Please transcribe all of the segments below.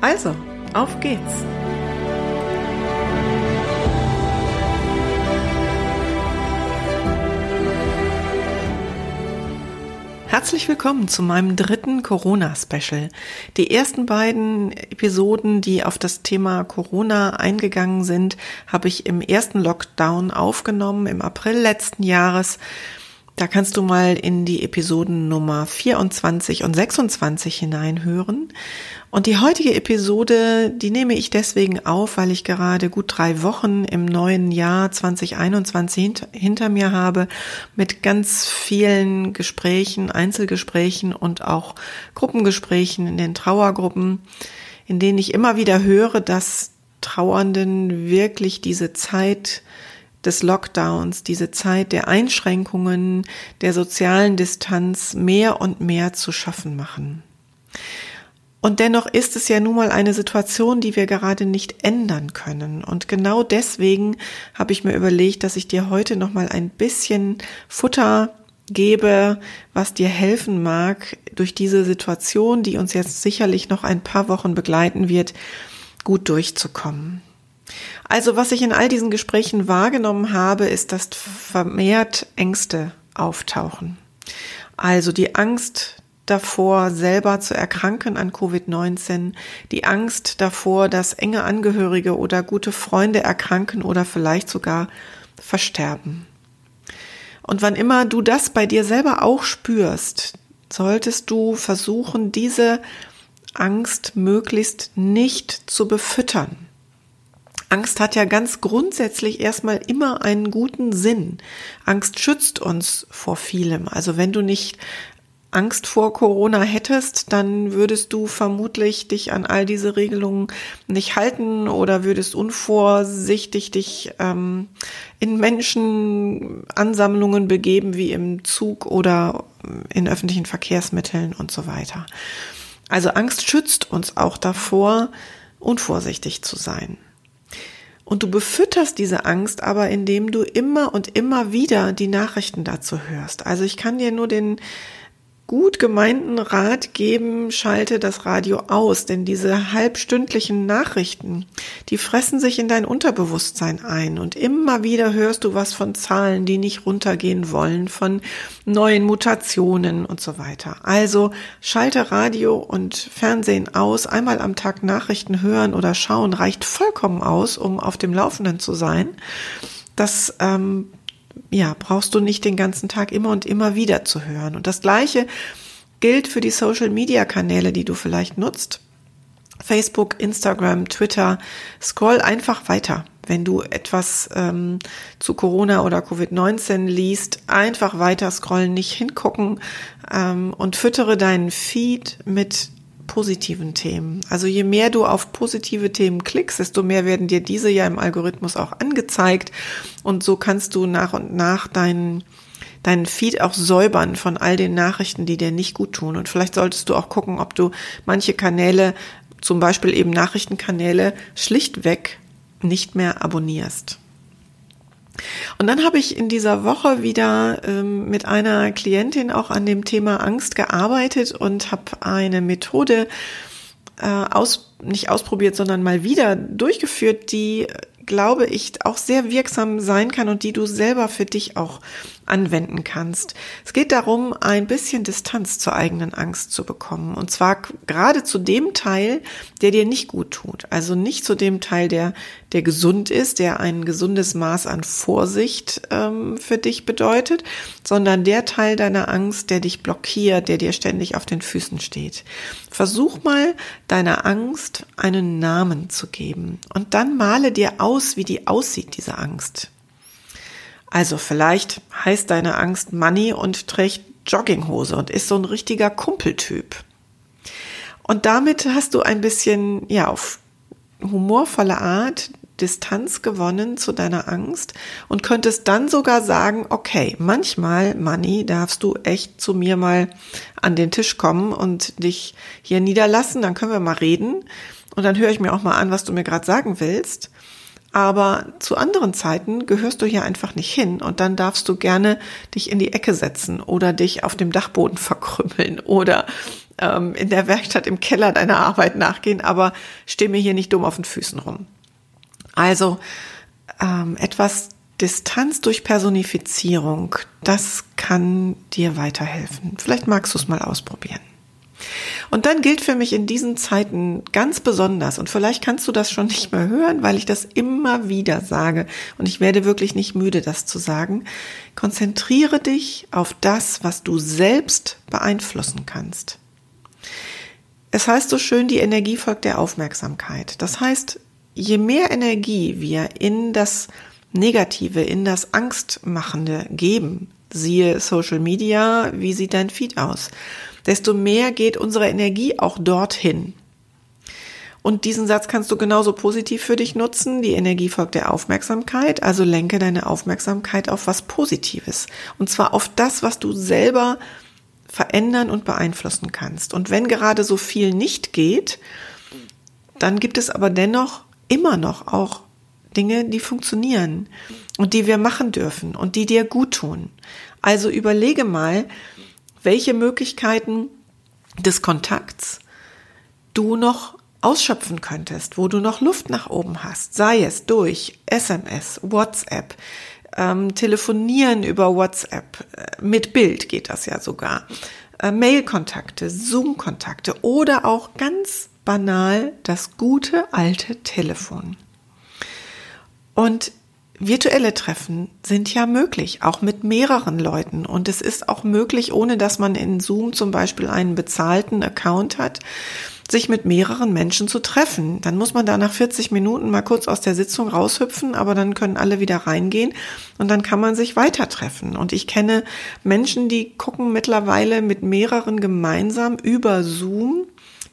Also, auf geht's! Herzlich willkommen zu meinem dritten Corona-Special. Die ersten beiden Episoden, die auf das Thema Corona eingegangen sind, habe ich im ersten Lockdown aufgenommen, im April letzten Jahres. Da kannst du mal in die Episoden Nummer 24 und 26 hineinhören. Und die heutige Episode, die nehme ich deswegen auf, weil ich gerade gut drei Wochen im neuen Jahr 2021 hinter mir habe mit ganz vielen Gesprächen, Einzelgesprächen und auch Gruppengesprächen in den Trauergruppen, in denen ich immer wieder höre, dass Trauernden wirklich diese Zeit des Lockdowns, diese Zeit der Einschränkungen, der sozialen Distanz mehr und mehr zu schaffen machen. Und dennoch ist es ja nun mal eine Situation, die wir gerade nicht ändern können. Und genau deswegen habe ich mir überlegt, dass ich dir heute noch mal ein bisschen Futter gebe, was dir helfen mag, durch diese Situation, die uns jetzt sicherlich noch ein paar Wochen begleiten wird, gut durchzukommen. Also was ich in all diesen Gesprächen wahrgenommen habe, ist, dass vermehrt Ängste auftauchen. Also die Angst davor, selber zu erkranken an Covid-19, die Angst davor, dass enge Angehörige oder gute Freunde erkranken oder vielleicht sogar versterben. Und wann immer du das bei dir selber auch spürst, solltest du versuchen, diese Angst möglichst nicht zu befüttern. Angst hat ja ganz grundsätzlich erstmal immer einen guten Sinn. Angst schützt uns vor vielem. Also wenn du nicht Angst vor Corona hättest, dann würdest du vermutlich dich an all diese Regelungen nicht halten oder würdest unvorsichtig dich ähm, in Menschenansammlungen begeben, wie im Zug oder in öffentlichen Verkehrsmitteln und so weiter. Also Angst schützt uns auch davor, unvorsichtig zu sein. Und du befütterst diese Angst aber, indem du immer und immer wieder die Nachrichten dazu hörst. Also ich kann dir nur den gut gemeinten Rat geben, schalte das Radio aus, denn diese halbstündlichen Nachrichten, die fressen sich in dein Unterbewusstsein ein und immer wieder hörst du was von Zahlen, die nicht runtergehen wollen, von neuen Mutationen und so weiter. Also schalte Radio und Fernsehen aus, einmal am Tag Nachrichten hören oder schauen reicht vollkommen aus, um auf dem Laufenden zu sein. Das ähm, ja, brauchst du nicht den ganzen Tag immer und immer wieder zu hören. Und das Gleiche gilt für die Social-Media-Kanäle, die du vielleicht nutzt. Facebook, Instagram, Twitter. Scroll einfach weiter. Wenn du etwas ähm, zu Corona oder Covid-19 liest, einfach weiter scrollen, nicht hingucken ähm, und füttere deinen Feed mit positiven Themen. Also je mehr du auf positive Themen klickst, desto mehr werden dir diese ja im Algorithmus auch angezeigt und so kannst du nach und nach deinen deinen Feed auch säubern von all den Nachrichten, die dir nicht gut tun. Und vielleicht solltest du auch gucken, ob du manche Kanäle, zum Beispiel eben Nachrichtenkanäle, schlichtweg nicht mehr abonnierst. Und dann habe ich in dieser Woche wieder ähm, mit einer Klientin auch an dem Thema Angst gearbeitet und habe eine Methode äh, aus, nicht ausprobiert, sondern mal wieder durchgeführt, die glaube ich, auch sehr wirksam sein kann und die du selber für dich auch anwenden kannst. Es geht darum, ein bisschen Distanz zur eigenen Angst zu bekommen. Und zwar gerade zu dem Teil, der dir nicht gut tut. Also nicht zu dem Teil, der, der gesund ist, der ein gesundes Maß an Vorsicht ähm, für dich bedeutet, sondern der Teil deiner Angst, der dich blockiert, der dir ständig auf den Füßen steht. Versuch mal, deiner Angst einen Namen zu geben. Und dann male dir aus, wie die aussieht, diese Angst. Also vielleicht heißt deine Angst Money und trägt Jogginghose und ist so ein richtiger Kumpeltyp. Und damit hast du ein bisschen, ja, auf humorvolle Art Distanz gewonnen zu deiner Angst und könntest dann sogar sagen, okay, manchmal, Manni, darfst du echt zu mir mal an den Tisch kommen und dich hier niederlassen, dann können wir mal reden und dann höre ich mir auch mal an, was du mir gerade sagen willst. Aber zu anderen Zeiten gehörst du hier einfach nicht hin und dann darfst du gerne dich in die Ecke setzen oder dich auf dem Dachboden verkrümmeln oder ähm, in der Werkstatt im Keller deiner Arbeit nachgehen, aber steh mir hier nicht dumm auf den Füßen rum. Also ähm, etwas Distanz durch Personifizierung, das kann dir weiterhelfen. Vielleicht magst du es mal ausprobieren. Und dann gilt für mich in diesen Zeiten ganz besonders, und vielleicht kannst du das schon nicht mehr hören, weil ich das immer wieder sage, und ich werde wirklich nicht müde, das zu sagen, konzentriere dich auf das, was du selbst beeinflussen kannst. Es heißt so schön, die Energie folgt der Aufmerksamkeit. Das heißt, je mehr Energie wir in das Negative, in das Angstmachende geben, siehe Social Media, wie sieht dein Feed aus, desto mehr geht unsere Energie auch dorthin. Und diesen Satz kannst du genauso positiv für dich nutzen. Die Energie folgt der Aufmerksamkeit, also lenke deine Aufmerksamkeit auf was Positives. Und zwar auf das, was du selber verändern und beeinflussen kannst. Und wenn gerade so viel nicht geht, dann gibt es aber dennoch immer noch auch Dinge, die funktionieren und die wir machen dürfen und die dir gut tun. Also überlege mal, welche Möglichkeiten des Kontakts du noch ausschöpfen könntest, wo du noch Luft nach oben hast, sei es durch SMS, WhatsApp, ähm, Telefonieren über WhatsApp, äh, mit Bild geht das ja sogar, äh, Mail-Kontakte, Zoom-Kontakte oder auch ganz banal das gute alte Telefon. Und virtuelle Treffen sind ja möglich, auch mit mehreren Leuten. Und es ist auch möglich, ohne dass man in Zoom zum Beispiel einen bezahlten Account hat, sich mit mehreren Menschen zu treffen. Dann muss man da nach 40 Minuten mal kurz aus der Sitzung raushüpfen, aber dann können alle wieder reingehen und dann kann man sich weiter treffen. Und ich kenne Menschen, die gucken mittlerweile mit mehreren gemeinsam über Zoom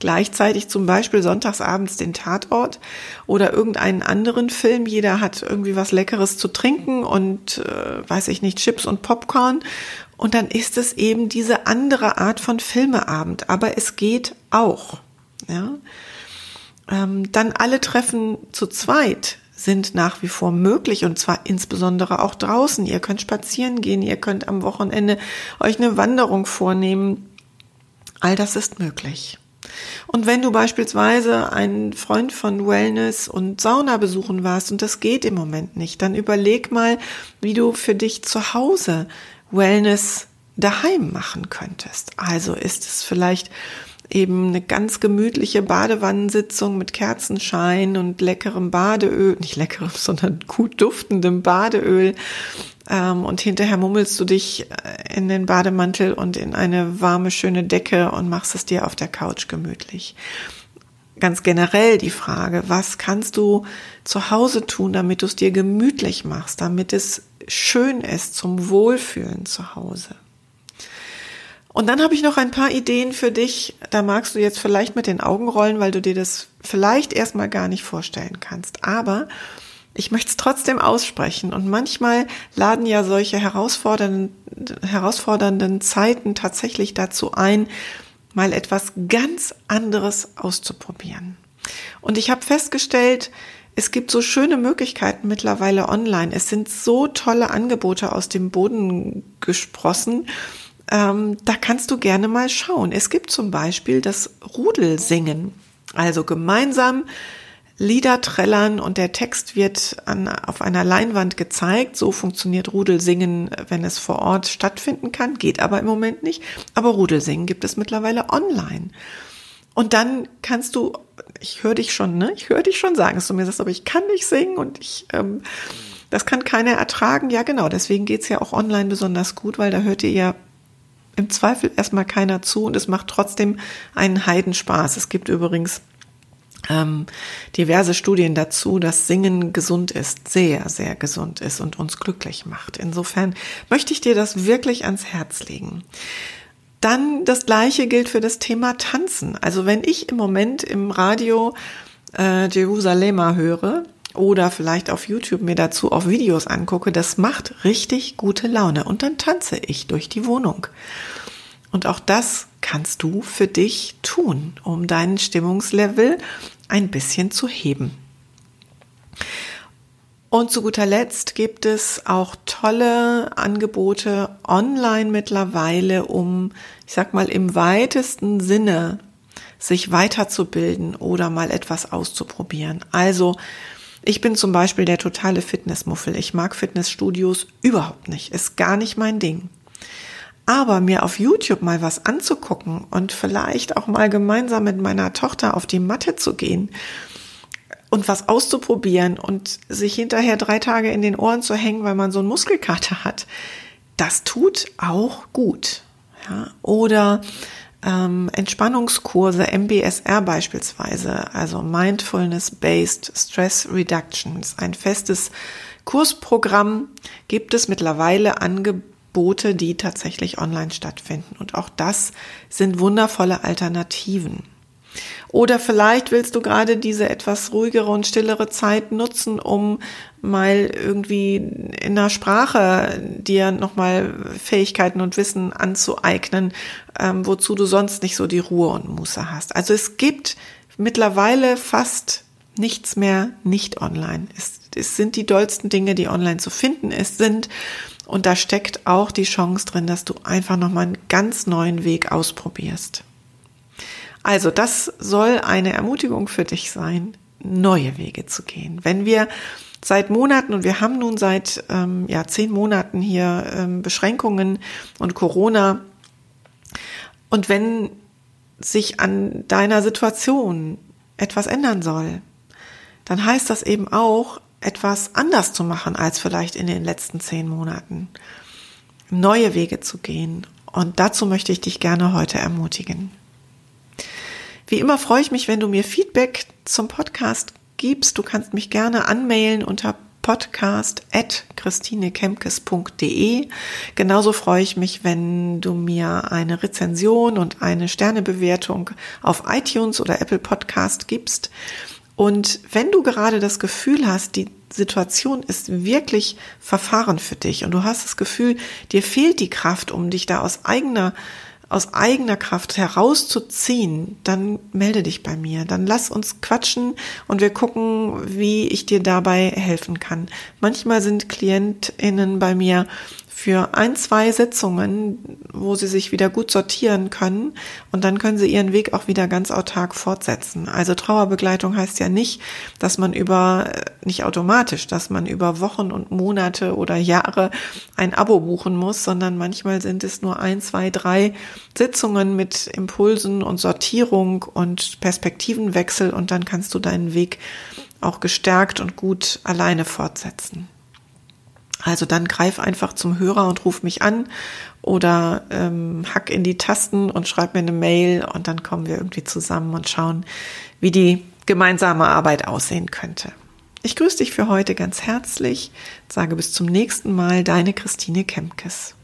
gleichzeitig zum Beispiel sonntagsabends den Tatort oder irgendeinen anderen Film. Jeder hat irgendwie was Leckeres zu trinken und äh, weiß ich nicht, Chips und Popcorn. Und dann ist es eben diese andere Art von Filmeabend. Aber es geht auch. Ja. Ähm, dann alle Treffen zu zweit sind nach wie vor möglich und zwar insbesondere auch draußen. Ihr könnt spazieren gehen, ihr könnt am Wochenende euch eine Wanderung vornehmen. All das ist möglich. Und wenn du beispielsweise ein Freund von Wellness und Sauna besuchen warst und das geht im Moment nicht, dann überleg mal, wie du für dich zu Hause Wellness daheim machen könntest. Also ist es vielleicht eben eine ganz gemütliche Badewannensitzung mit Kerzenschein und leckerem Badeöl, nicht leckerem, sondern gut duftendem Badeöl. Ähm, und hinterher mummelst du dich äh, in den Bademantel und in eine warme, schöne Decke und machst es dir auf der Couch gemütlich. Ganz generell die Frage, was kannst du zu Hause tun, damit du es dir gemütlich machst, damit es schön ist zum Wohlfühlen zu Hause? Und dann habe ich noch ein paar Ideen für dich. Da magst du jetzt vielleicht mit den Augen rollen, weil du dir das vielleicht erstmal gar nicht vorstellen kannst. Aber ich möchte es trotzdem aussprechen. Und manchmal laden ja solche herausfordernden, herausfordernden Zeiten tatsächlich dazu ein, mal etwas ganz anderes auszuprobieren. Und ich habe festgestellt, es gibt so schöne Möglichkeiten mittlerweile online. Es sind so tolle Angebote aus dem Boden gesprossen ähm, da kannst du gerne mal schauen. Es gibt zum Beispiel das Rudelsingen, also gemeinsam Lieder trällern und der Text wird an, auf einer Leinwand gezeigt. So funktioniert Rudelsingen, wenn es vor Ort stattfinden kann, geht aber im Moment nicht. Aber Rudelsingen gibt es mittlerweile online. Und dann kannst du, ich höre dich schon, ne? Ich höre dich schon sagen, dass du mir sagst, aber ich kann nicht singen und ich, ähm, das kann keiner ertragen. Ja, genau, deswegen geht's ja auch online besonders gut, weil da hört ihr ja im Zweifel erstmal keiner zu und es macht trotzdem einen Heidenspaß. Es gibt übrigens ähm, diverse Studien dazu, dass Singen gesund ist, sehr, sehr gesund ist und uns glücklich macht. Insofern möchte ich dir das wirklich ans Herz legen. Dann das gleiche gilt für das Thema Tanzen. Also wenn ich im Moment im Radio äh, Jerusalemer höre oder vielleicht auf YouTube mir dazu auch Videos angucke, das macht richtig gute Laune und dann tanze ich durch die Wohnung. Und auch das kannst du für dich tun, um deinen Stimmungslevel ein bisschen zu heben. Und zu guter Letzt gibt es auch tolle Angebote online mittlerweile, um, ich sag mal, im weitesten Sinne sich weiterzubilden oder mal etwas auszuprobieren. Also, ich bin zum Beispiel der totale Fitnessmuffel. Ich mag Fitnessstudios überhaupt nicht. Ist gar nicht mein Ding. Aber mir auf YouTube mal was anzugucken und vielleicht auch mal gemeinsam mit meiner Tochter auf die Matte zu gehen und was auszuprobieren und sich hinterher drei Tage in den Ohren zu hängen, weil man so einen Muskelkater hat, das tut auch gut. Ja? Oder ähm, Entspannungskurse, MBSR beispielsweise, also Mindfulness-Based Stress Reduction, ist ein festes Kursprogramm, gibt es mittlerweile Angebote, die tatsächlich online stattfinden. Und auch das sind wundervolle Alternativen. Oder vielleicht willst du gerade diese etwas ruhigere und stillere Zeit nutzen, um mal irgendwie in der Sprache dir nochmal Fähigkeiten und Wissen anzueignen, ähm, wozu du sonst nicht so die Ruhe und Muße hast. Also es gibt mittlerweile fast nichts mehr nicht online. Es, es sind die dollsten Dinge, die online zu finden ist, sind. Und da steckt auch die Chance drin, dass du einfach nochmal einen ganz neuen Weg ausprobierst. Also das soll eine Ermutigung für dich sein, neue Wege zu gehen. Wenn wir seit Monaten und wir haben nun seit ähm, ja zehn Monaten hier ähm, Beschränkungen und Corona und wenn sich an deiner Situation etwas ändern soll, dann heißt das eben auch, etwas anders zu machen als vielleicht in den letzten zehn Monaten. Neue Wege zu gehen. Und dazu möchte ich dich gerne heute ermutigen. Wie immer freue ich mich, wenn du mir Feedback zum Podcast gibst. Du kannst mich gerne anmailen unter podcast at christinekemkes.de. Genauso freue ich mich, wenn du mir eine Rezension und eine Sternebewertung auf iTunes oder Apple Podcast gibst. Und wenn du gerade das Gefühl hast, die Situation ist wirklich verfahren für dich und du hast das Gefühl, dir fehlt die Kraft, um dich da aus eigener aus eigener Kraft herauszuziehen, dann melde dich bei mir. Dann lass uns quatschen und wir gucken, wie ich dir dabei helfen kann. Manchmal sind KlientInnen bei mir für ein, zwei Sitzungen, wo sie sich wieder gut sortieren können und dann können sie ihren Weg auch wieder ganz autark fortsetzen. Also Trauerbegleitung heißt ja nicht, dass man über, äh, nicht automatisch, dass man über Wochen und Monate oder Jahre ein Abo buchen muss, sondern manchmal sind es nur ein, zwei, drei Sitzungen mit Impulsen und Sortierung und Perspektivenwechsel und dann kannst du deinen Weg auch gestärkt und gut alleine fortsetzen. Also dann greif einfach zum Hörer und ruf mich an oder ähm, hack in die Tasten und schreib mir eine Mail und dann kommen wir irgendwie zusammen und schauen, wie die gemeinsame Arbeit aussehen könnte. Ich grüße dich für heute ganz herzlich, sage bis zum nächsten Mal, deine Christine Kemkes.